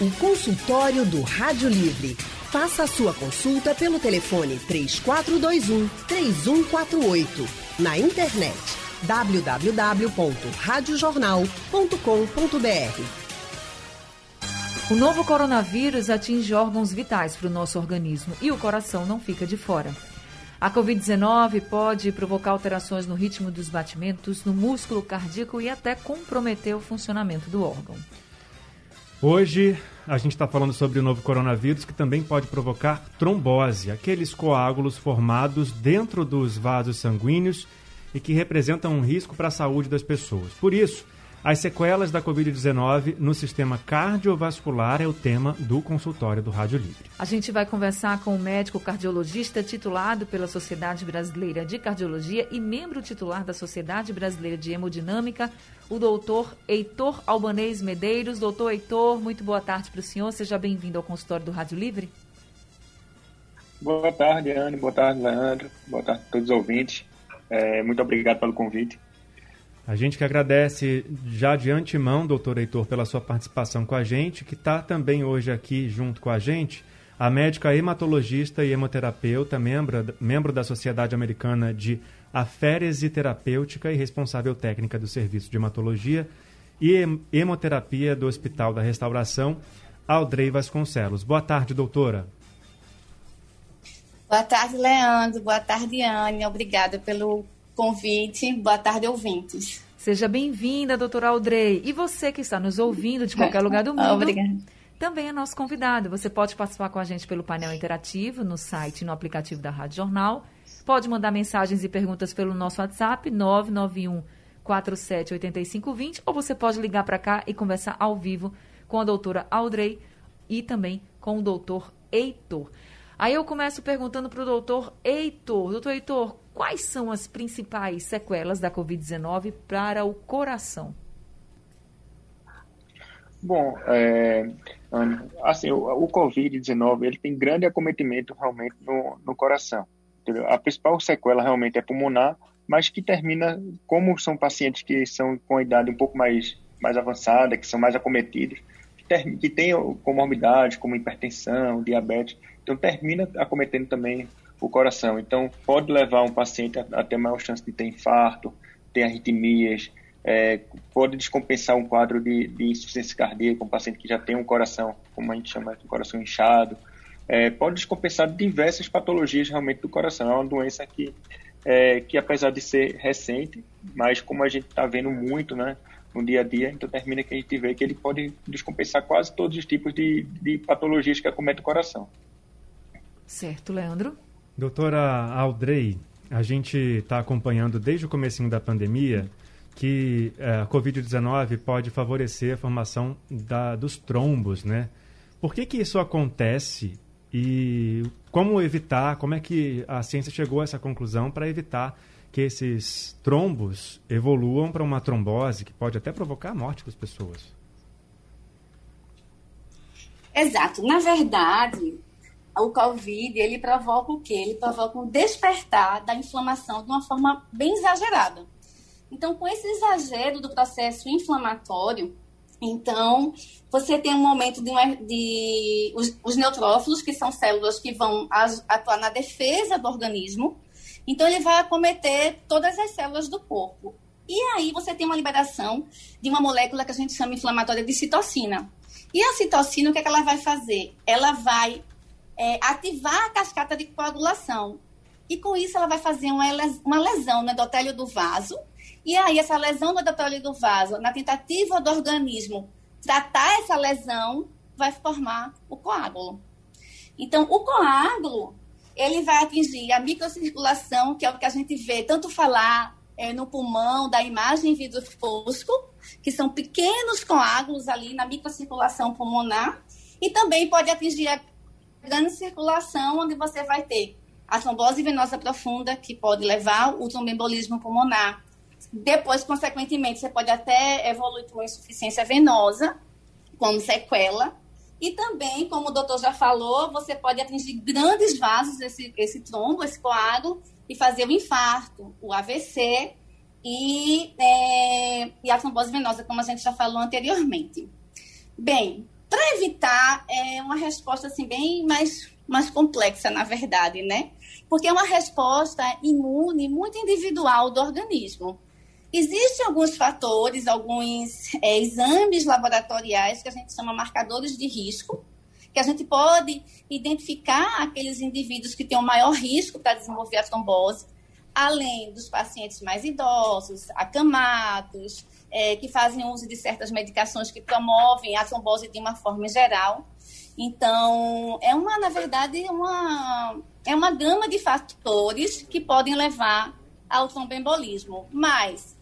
O consultório do Rádio Livre. Faça a sua consulta pelo telefone 3421 3148. Na internet www.radiojornal.com.br. O novo coronavírus atinge órgãos vitais para o nosso organismo e o coração não fica de fora. A Covid-19 pode provocar alterações no ritmo dos batimentos, no músculo cardíaco e até comprometer o funcionamento do órgão. Hoje a gente está falando sobre o novo coronavírus que também pode provocar trombose, aqueles coágulos formados dentro dos vasos sanguíneos e que representam um risco para a saúde das pessoas. Por isso, as sequelas da Covid-19 no sistema cardiovascular é o tema do consultório do Rádio Livre. A gente vai conversar com o médico cardiologista titulado pela Sociedade Brasileira de Cardiologia e membro titular da Sociedade Brasileira de Hemodinâmica, o doutor Heitor Albanês Medeiros. Doutor Heitor, muito boa tarde para o senhor. Seja bem-vindo ao consultório do Rádio Livre. Boa tarde, Anne. Boa tarde, Leandro. Boa tarde a todos os ouvintes. É, muito obrigado pelo convite. A gente que agradece já de antemão, doutor Heitor, pela sua participação com a gente, que está também hoje aqui junto com a gente, a médica hematologista e hemoterapeuta, membro, membro da Sociedade Americana de Aférese Terapêutica e responsável técnica do Serviço de Hematologia e Hemoterapia do Hospital da Restauração, Aldrey Vasconcelos. Boa tarde, doutora. Boa tarde, Leandro. Boa tarde, Anne. Obrigada pelo convite. Boa tarde, ouvintes. Seja bem-vinda, doutora Audrey. E você que está nos ouvindo de qualquer lugar do mundo. Obrigada. Também é nosso convidado. Você pode participar com a gente pelo painel interativo, no site e no aplicativo da Rádio Jornal. Pode mandar mensagens e perguntas pelo nosso WhatsApp, 991 478520, ou você pode ligar para cá e conversar ao vivo com a doutora Audrey e também com o doutor Heitor. Aí eu começo perguntando para o doutor Heitor. Doutor Heitor, quais são as principais sequelas da Covid-19 para o coração? Bom, é, assim, o, o Covid-19 ele tem grande acometimento realmente no, no coração. Entendeu? A principal sequela realmente é pulmonar, mas que termina, como são pacientes que são com a idade um pouco mais, mais avançada, que são mais acometidos, que, ter, que têm comorbidades como hipertensão, diabetes, então, termina acometendo também o coração. Então, pode levar um paciente a, ter maior chance de ter infarto, ter arritmias, é, pode descompensar um quadro de, de, insuficiência cardíaca, um paciente que já tem um coração, como a gente chama de coração inchado, é, pode descompensar diversas patologias realmente do coração. É uma doença que, é, que apesar de ser recente, mas como a gente está vendo muito, né, no dia a dia, então termina que a gente vê que ele pode descompensar quase todos os tipos de, de patologias que acometem o coração. Certo, Leandro. Doutora Aldrey, a gente está acompanhando desde o comecinho da pandemia que é, a Covid-19 pode favorecer a formação da, dos trombos, né? Por que, que isso acontece e como evitar, como é que a ciência chegou a essa conclusão para evitar que esses trombos evoluam para uma trombose que pode até provocar a morte das pessoas? Exato. Na verdade, o Covid, ele provoca o quê? Ele provoca um despertar da inflamação de uma forma bem exagerada. Então, com esse exagero do processo inflamatório, então, você tem um momento de, de os, os, neutrófilos, que são células que vão atuar na defesa do organismo, então ele vai acometer todas as células do corpo. E aí você tem uma liberação de uma molécula que a gente chama inflamatória de citocina. E a citocina, o que, é que ela vai fazer? Ela vai é, ativar a cascata de coagulação. E com isso ela vai fazer uma, uma lesão no endotélio do vaso. E aí essa lesão no endotélio do vaso, na tentativa do organismo tratar essa lesão, vai formar o coágulo. Então, o coágulo, ele vai atingir a microcirculação, que é o que a gente vê tanto falar é, no pulmão, da imagem em vidro fosco, que são pequenos coágulos ali na microcirculação pulmonar, e também pode atingir a grande circulação, onde você vai ter a trombose venosa profunda, que pode levar o tromboembolismo pulmonar. Depois, consequentemente, você pode até evoluir para uma insuficiência venosa, como sequela. E também, como o doutor já falou, você pode atingir grandes vasos, esse, esse trombo, esse coágulo, e fazer o infarto, o AVC e, é, e a trombose venosa, como a gente já falou anteriormente. Bem, Para evitar, é uma resposta assim bem mais, mais complexa, na verdade, né? Porque é uma resposta imune muito individual do organismo. Existem alguns fatores, alguns é, exames laboratoriais que a gente chama marcadores de risco, que a gente pode identificar aqueles indivíduos que têm o maior risco para desenvolver a trombose, além dos pacientes mais idosos, acamados, é, que fazem uso de certas medicações que promovem a trombose de uma forma geral. Então, é uma, na verdade, uma, é uma gama de fatores que podem levar ao tromboembolismo. Mas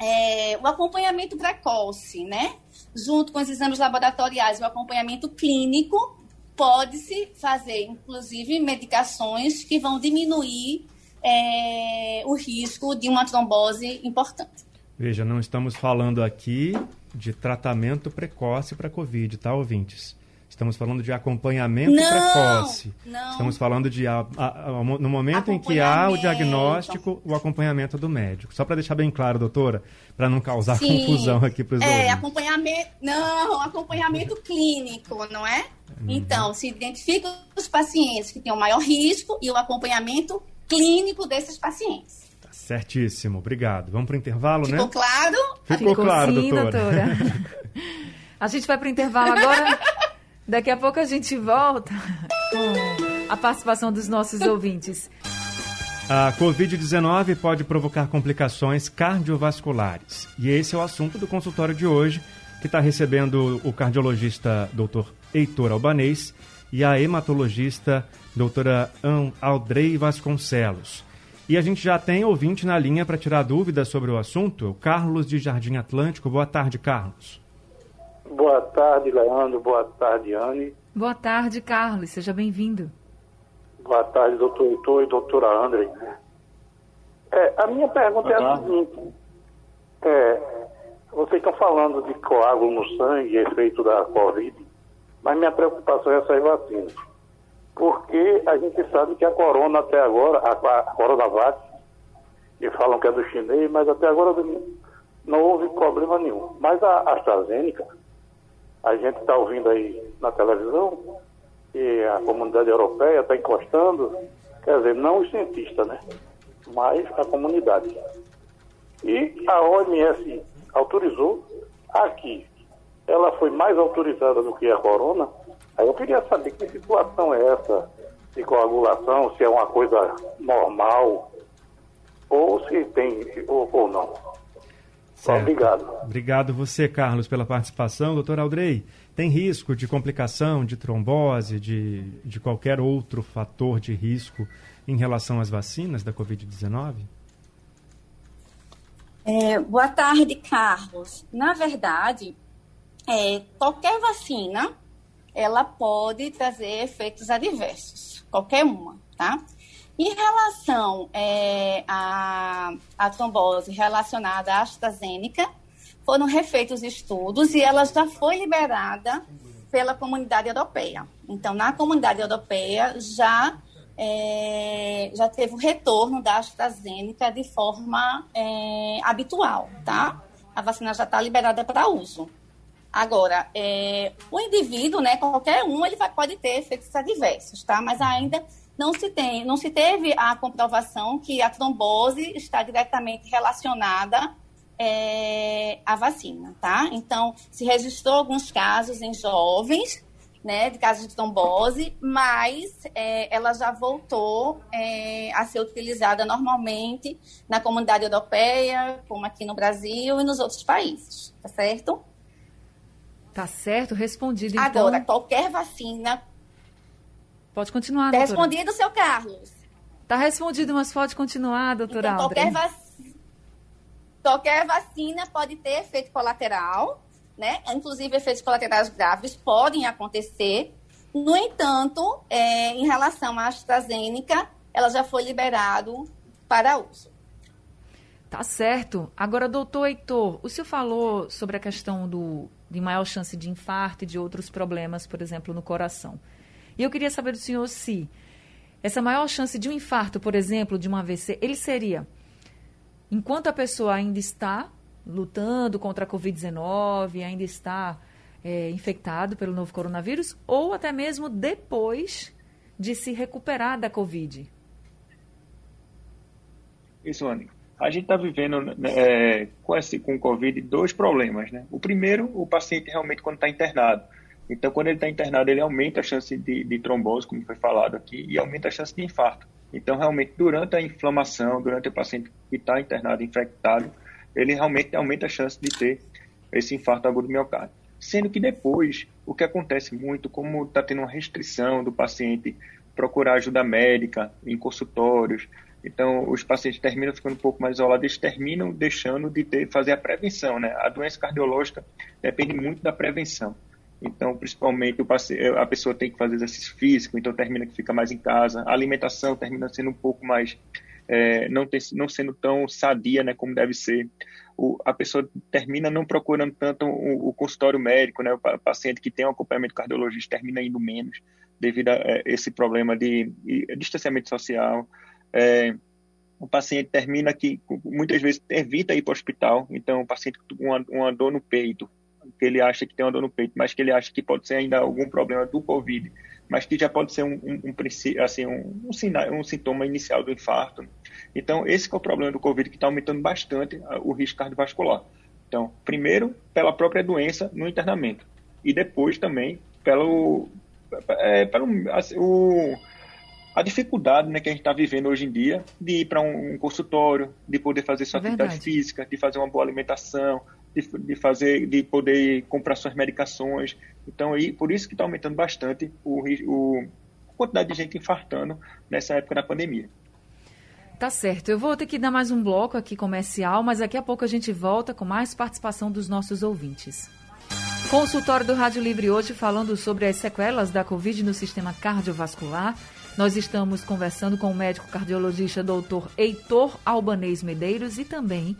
é, o acompanhamento precoce, né? Junto com os exames laboratoriais, o acompanhamento clínico, pode-se fazer, inclusive, medicações que vão diminuir é, o risco de uma trombose importante. Veja, não estamos falando aqui de tratamento precoce para Covid, tá, ouvintes? Estamos falando de acompanhamento não, precoce. Não. Estamos falando de a, a, a, no momento em que há o diagnóstico, o acompanhamento do médico. Só para deixar bem claro, doutora, para não causar Sim. confusão aqui para os é, ouvintes. acompanhamento, não, acompanhamento clínico, não é? Uhum. Então, se identifica os pacientes que têm o maior risco e o acompanhamento clínico desses pacientes. Tá certíssimo, obrigado. Vamos para o intervalo, Ficou né? Ficou claro? Ficou, Ficou claro, sim, doutora. doutora. a gente vai para o intervalo agora. Daqui a pouco a gente volta com a participação dos nossos ouvintes. A Covid-19 pode provocar complicações cardiovasculares. E esse é o assunto do consultório de hoje, que está recebendo o cardiologista Dr. Heitor Albanês e a hematologista doutora Aldrei Vasconcelos. E a gente já tem ouvinte na linha para tirar dúvidas sobre o assunto, o Carlos de Jardim Atlântico. Boa tarde, Carlos. Boa tarde, Leandro. Boa tarde, Anne. Boa tarde, Carlos. Seja bem-vindo. Boa tarde, doutor Heitor e doutora André. É, a minha pergunta Boa é a seguinte. É, vocês estão falando de coágulo no sangue, efeito da Covid, mas minha preocupação é essas vacinas. Porque a gente sabe que a corona até agora, a, a Coronavac, que falam que é do chinês, mas até agora não houve problema nenhum. Mas a AstraZeneca, a gente está ouvindo aí na televisão que a comunidade europeia está encostando, quer dizer, não os cientistas, né? Mas a comunidade. E a OMS autorizou aqui. Ela foi mais autorizada do que a corona. Aí eu queria saber que situação é essa de coagulação, se é uma coisa normal, ou se tem, ou, ou não. Certo. Obrigado. Obrigado você, Carlos, pela participação. Doutor Aldrei, tem risco de complicação, de trombose, de, de qualquer outro fator de risco em relação às vacinas da Covid-19? É, boa tarde, Carlos. Na verdade, é, qualquer vacina, ela pode trazer efeitos adversos, qualquer uma, tá? Em relação é, à, à trombose relacionada à AstraZeneca, foram refeitos estudos e ela já foi liberada pela comunidade europeia. Então, na comunidade europeia já é, já teve o retorno da AstraZeneca de forma é, habitual, tá? A vacina já está liberada para uso. Agora, é, o indivíduo, né, qualquer um, ele vai, pode ter efeitos adversos, tá? Mas ainda não se tem, não se teve a comprovação que a trombose está diretamente relacionada é, à vacina, tá? Então, se registrou alguns casos em jovens, né, de casos de trombose, mas é, ela já voltou é, a ser utilizada normalmente na comunidade europeia, como aqui no Brasil e nos outros países, tá certo? Tá certo, respondido então. Agora, qualquer vacina Pode continuar, Está doutora. respondido, seu Carlos. Está respondido, mas pode continuar, doutora então, qualquer, vac... qualquer vacina pode ter efeito colateral, né? Inclusive, efeitos colaterais graves podem acontecer. No entanto, é, em relação à AstraZeneca, ela já foi liberado para uso. Tá certo. Agora, doutor Heitor, o senhor falou sobre a questão do, de maior chance de infarto e de outros problemas, por exemplo, no coração. E eu queria saber do senhor se essa maior chance de um infarto, por exemplo, de um AVC, ele seria enquanto a pessoa ainda está lutando contra a Covid-19, ainda está é, infectado pelo novo coronavírus ou até mesmo depois de se recuperar da Covid. Isso, Anny. A gente está vivendo né, é, com, esse, com o Covid dois problemas. Né? O primeiro, o paciente realmente quando está internado. Então, quando ele está internado, ele aumenta a chance de, de, trombose, como foi falado aqui, e aumenta a chance de infarto. Então, realmente, durante a inflamação, durante o paciente que está internado, infectado, ele realmente aumenta a chance de ter esse infarto agudo do miocárdio. Sendo que depois, o que acontece muito, como está tendo uma restrição do paciente procurar ajuda médica em consultórios, então, os pacientes terminam ficando um pouco mais isolados, eles terminam deixando de ter, fazer a prevenção, né? A doença cardiológica depende muito da prevenção. Então, principalmente, paciente, a pessoa tem que fazer exercício físico, então termina que fica mais em casa. A alimentação termina sendo um pouco mais, é, não, não sendo tão sadia, né, como deve ser. O, a pessoa termina não procurando tanto o, o, consultório médico, né? O paciente que tem um acompanhamento cardiologista termina indo menos devido a, é, esse problema de, de distanciamento social, é, o paciente termina que muitas vezes evita ir para o hospital, então o paciente com uma, uma, dor no peito, que ele acha que tem uma dor no peito, mas que ele acha que pode ser ainda algum problema do COVID, mas que já pode ser um, um, um assim, um, um, um sintoma inicial do infarto. Então, esse é o problema do COVID, que está aumentando bastante o risco cardiovascular. Então, primeiro, pela própria doença no internamento, e depois também pelo, é, pelo assim, o a dificuldade né, que a gente está vivendo hoje em dia de ir para um, um, consultório, de poder fazer sua atividade física, de fazer uma boa alimentação, de, de, fazer, de poder comprar suas medicações. Então, aí, por isso que está aumentando bastante o, o, a quantidade de gente infartando nessa época da pandemia. Tá certo. Eu vou ter que dar mais um bloco aqui comercial, mas daqui a pouco a gente volta com mais participação dos nossos ouvintes. Consultório do Rádio Livre hoje falando sobre as sequelas da Covid no sistema cardiovascular nós estamos conversando com o médico cardiologista doutor Heitor Albanês Medeiros e também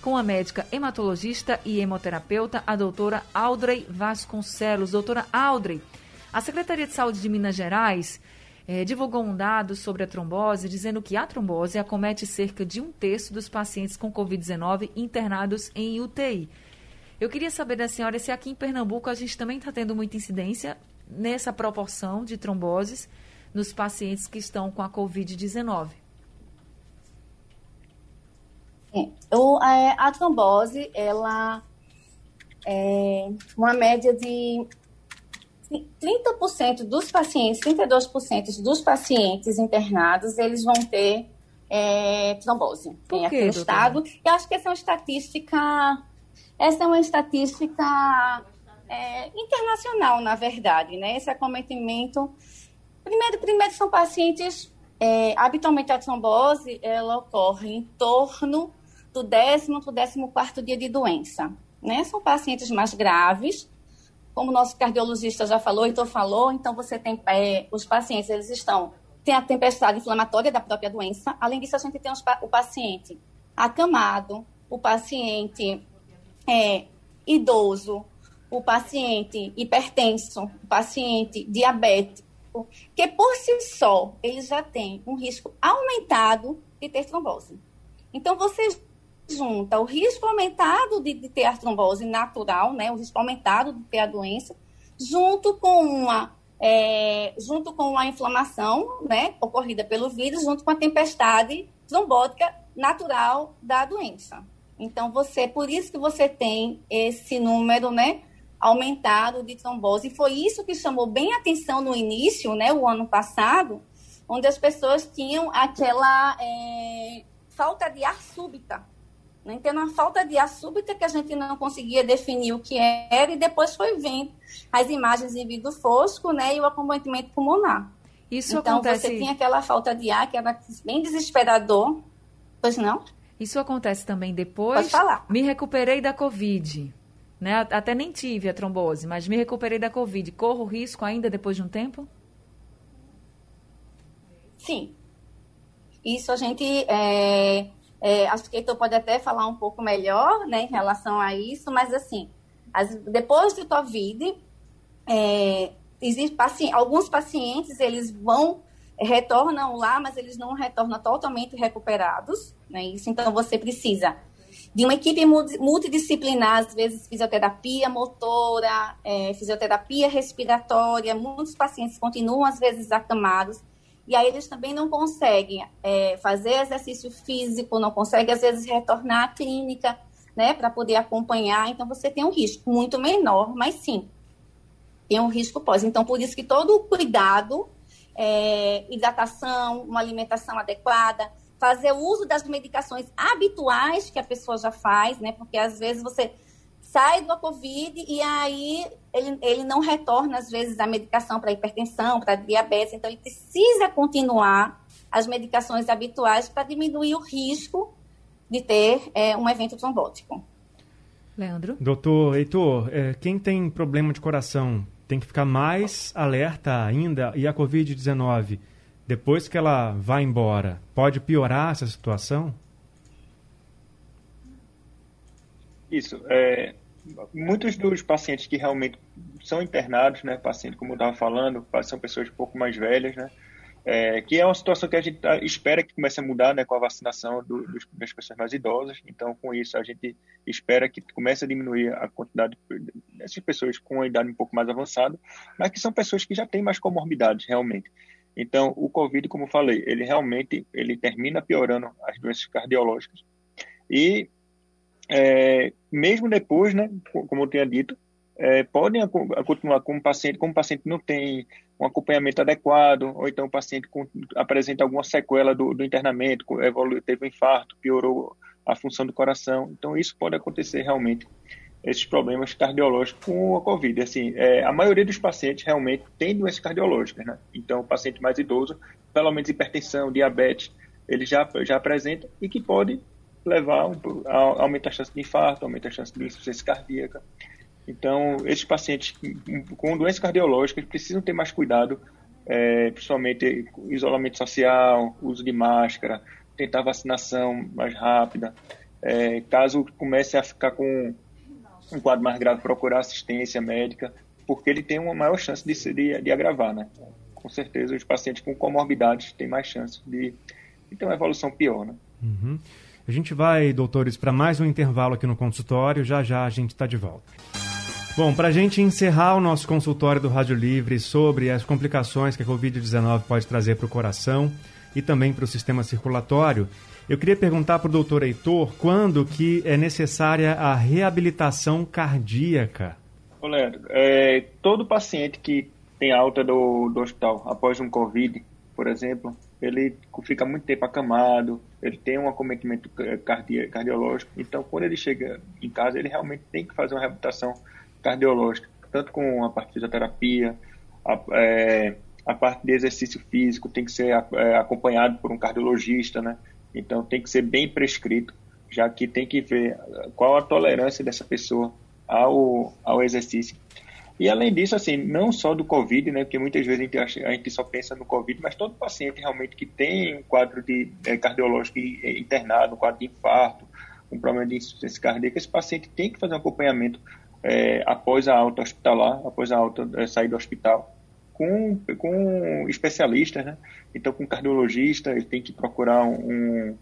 com a médica hematologista e hemoterapeuta, a doutora Audrey Vasconcelos. Doutora Audrey, a Secretaria de Saúde de Minas Gerais eh, divulgou um dado sobre a trombose, dizendo que a trombose acomete cerca de um terço dos pacientes com Covid-19 internados em UTI. Eu queria saber da senhora se aqui em Pernambuco a gente também está tendo muita incidência nessa proporção de tromboses nos pacientes que estão com a Covid-19? É, a trombose, ela é uma média de 30% dos pacientes, 32% dos pacientes internados, eles vão ter é, trombose. Por aqui no estado. E acho que essa é uma estatística, essa é uma estatística é, internacional, na verdade, né? Esse acometimento Primeiro, primeiro são pacientes, é, habitualmente a trombose, ela ocorre em torno do décimo para o décimo quarto dia de doença. Né? São pacientes mais graves, como o nosso cardiologista já falou, então falou, então você tem é, os pacientes, eles estão, tem a tempestade inflamatória da própria doença, além disso a gente tem os, o paciente acamado, o paciente é, idoso, o paciente hipertenso, o paciente diabético, que por si só ele já tem um risco aumentado de ter trombose. Então você junta o risco aumentado de, de ter a trombose natural, né, o risco aumentado de ter a doença, junto com uma é, junto com a inflamação, né, ocorrida pelo vírus, junto com a tempestade trombótica natural da doença. Então você, por isso que você tem esse número, né, aumentado de trombose. E foi isso que chamou bem atenção no início, né, o ano passado, onde as pessoas tinham aquela é, falta de ar súbita. Né? Então, uma falta de ar súbita que a gente não conseguia definir o que era, e depois foi vendo as imagens em vidro fosco né, e o acometimento pulmonar. Isso então, acontece... você tinha aquela falta de ar que era bem desesperador. Pois não? Isso acontece também depois. Pode falar. Me recuperei da Covid. Né? Até nem tive a trombose, mas me recuperei da Covid. Corro risco ainda depois de um tempo? Sim. Isso a gente. É, é, acho que Heitor pode até falar um pouco melhor né, em relação a isso, mas assim, as, depois do Covid, é, existe paci alguns pacientes eles vão retornam lá, mas eles não retornam totalmente recuperados, né? Isso então você precisa de uma equipe multidisciplinar, às vezes fisioterapia motora, é, fisioterapia respiratória. Muitos pacientes continuam, às vezes, acamados. E aí eles também não conseguem é, fazer exercício físico, não conseguem, às vezes, retornar à clínica, né, para poder acompanhar. Então, você tem um risco muito menor, mas sim, tem um risco pós. Então, por isso que todo o cuidado, é, hidratação, uma alimentação adequada, fazer uso das medicações habituais que a pessoa já faz, né? Porque às vezes você sai do Covid e aí ele, ele não retorna, às vezes, a medicação para hipertensão, para diabetes. Então, ele precisa continuar as medicações habituais para diminuir o risco de ter é, um evento trombótico. Leandro? Doutor Heitor, é, quem tem problema de coração tem que ficar mais alerta ainda e a Covid-19 depois que ela vai embora, pode piorar essa situação? Isso. É, muitos dos pacientes que realmente são internados, né, pacientes, como eu estava falando, são pessoas um pouco mais velhas, né, é, que é uma situação que a gente espera que comece a mudar né, com a vacinação do, dos, das pessoas mais idosas. Então, com isso, a gente espera que comece a diminuir a quantidade dessas pessoas com a idade um pouco mais avançada, mas que são pessoas que já têm mais comorbidades, realmente. Então, o COVID, como falei, ele realmente ele termina piorando as doenças cardiológicas. E é, mesmo depois, né, como eu tinha dito, é, podem continuar com o paciente, como o paciente não tem um acompanhamento adequado, ou então o paciente com, apresenta alguma sequela do, do internamento, teve um infarto, piorou a função do coração. Então, isso pode acontecer realmente esses problemas cardiológicos com a Covid. Assim, é, a maioria dos pacientes realmente tem doenças cardiológicas, né? Então, o paciente mais idoso, pelo menos hipertensão, diabetes, ele já, já apresenta e que pode levar a, a aumentar a chance de infarto, aumenta a chance de insuficiência cardíaca. Então, esses pacientes com doenças cardiológicas precisam ter mais cuidado, é, principalmente isolamento social, uso de máscara, tentar vacinação mais rápida. É, caso comece a ficar com um quadro mais grave, procurar assistência médica, porque ele tem uma maior chance de, de, de agravar, né? Com certeza, os pacientes com comorbidades têm mais chance de, de ter uma evolução pior, né? Uhum. A gente vai, doutores, para mais um intervalo aqui no consultório. Já já a gente está de volta. Bom, para a gente encerrar o nosso consultório do Rádio Livre sobre as complicações que a Covid-19 pode trazer para o coração e também para o sistema circulatório, eu queria perguntar para o doutor Heitor quando que é necessária a reabilitação cardíaca. Ô Leandro, é, todo paciente que tem alta do, do hospital após um Covid, por exemplo, ele fica muito tempo acamado, ele tem um acometimento cardi cardiológico, então quando ele chega em casa, ele realmente tem que fazer uma reabilitação cardiológica, tanto com a parte de fisioterapia, a, é, a parte de exercício físico tem que ser é, acompanhado por um cardiologista, né? Então tem que ser bem prescrito, já que tem que ver qual a tolerância dessa pessoa ao, ao exercício. E além disso, assim, não só do Covid, né, porque muitas vezes a gente, acha, a gente só pensa no Covid, mas todo paciente realmente que tem um quadro de é, cardiológico internado, um quadro de infarto, um problema de insuficiência cardíaca, esse paciente tem que fazer um acompanhamento é, após a alta hospitalar, após a alta é, sair do hospital, com, com especialistas, né? Então, com cardiologista, ele tem que procurar um,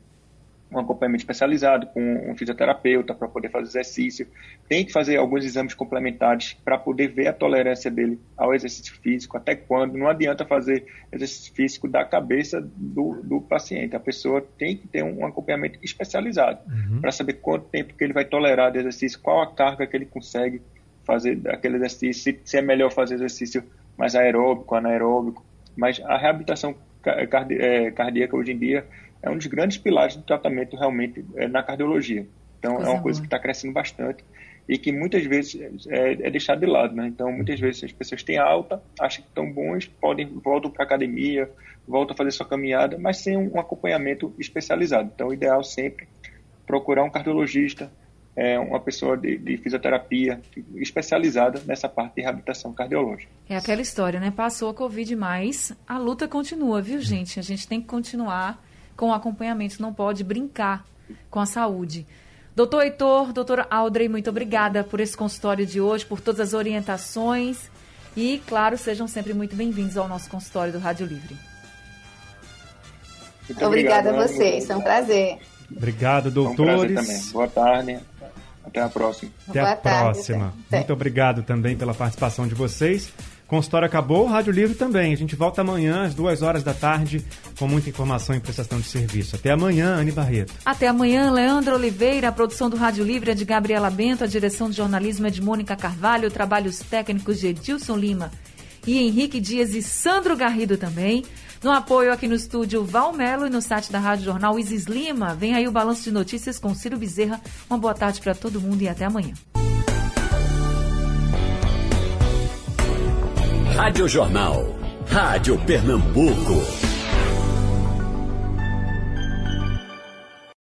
um acompanhamento especializado com um fisioterapeuta para poder fazer exercício. Tem que fazer alguns exames complementares para poder ver a tolerância dele ao exercício físico, até quando. Não adianta fazer exercício físico da cabeça do, do paciente. A pessoa tem que ter um acompanhamento especializado uhum. para saber quanto tempo que ele vai tolerar de exercício, qual a carga que ele consegue fazer aquele exercício, se, se é melhor fazer exercício mais aeróbico, anaeróbico. Mas a reabilitação é, cardíaca hoje em dia é um dos grandes pilares do tratamento realmente é, na cardiologia. Então coisa é uma coisa que está crescendo bastante e que muitas vezes é, é deixado de lado, né? Então muitas vezes as pessoas têm alta, acham que estão bons, podem voltam para academia, voltam a fazer sua caminhada, mas sem um acompanhamento especializado. Então o ideal sempre procurar um cardiologista, é uma pessoa de, de, fisioterapia especializada nessa parte de reabilitação cardiológica. É aquela história, né? Passou a Covid, mas a luta continua, viu, gente? A gente tem que continuar com o acompanhamento, não pode brincar com a saúde. Doutor Heitor, doutora Audrey, muito obrigada por esse consultório de hoje, por todas as orientações e, claro, sejam sempre muito bem-vindos ao nosso consultório do Rádio Livre. Muito Obrigada a vocês, é um prazer. Obrigado, doutores. Um também. Boa tarde. Até a próxima. Até Boa a tarde, próxima. Até. Muito obrigado também pela participação de vocês. Consultório acabou, Rádio Livre também. A gente volta amanhã às duas horas da tarde com muita informação e prestação de serviço. Até amanhã, Anne Barreto. Até amanhã, Leandro Oliveira. A produção do Rádio Livre é de Gabriela Bento, a direção de jornalismo é de Mônica Carvalho, trabalhos técnicos de Edilson Lima e Henrique Dias e Sandro Garrido também. No apoio aqui no estúdio Valmelo e no site da Rádio Jornal Isis Lima. Vem aí o balanço de notícias com Ciro Bezerra. Uma boa tarde para todo mundo e até amanhã. Rádio Jornal. Rádio Pernambuco.